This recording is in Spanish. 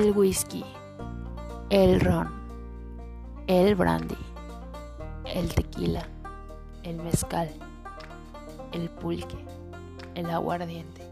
el whisky, el ron, el brandy, el tequila, el mezcal, el pulque, el aguardiente.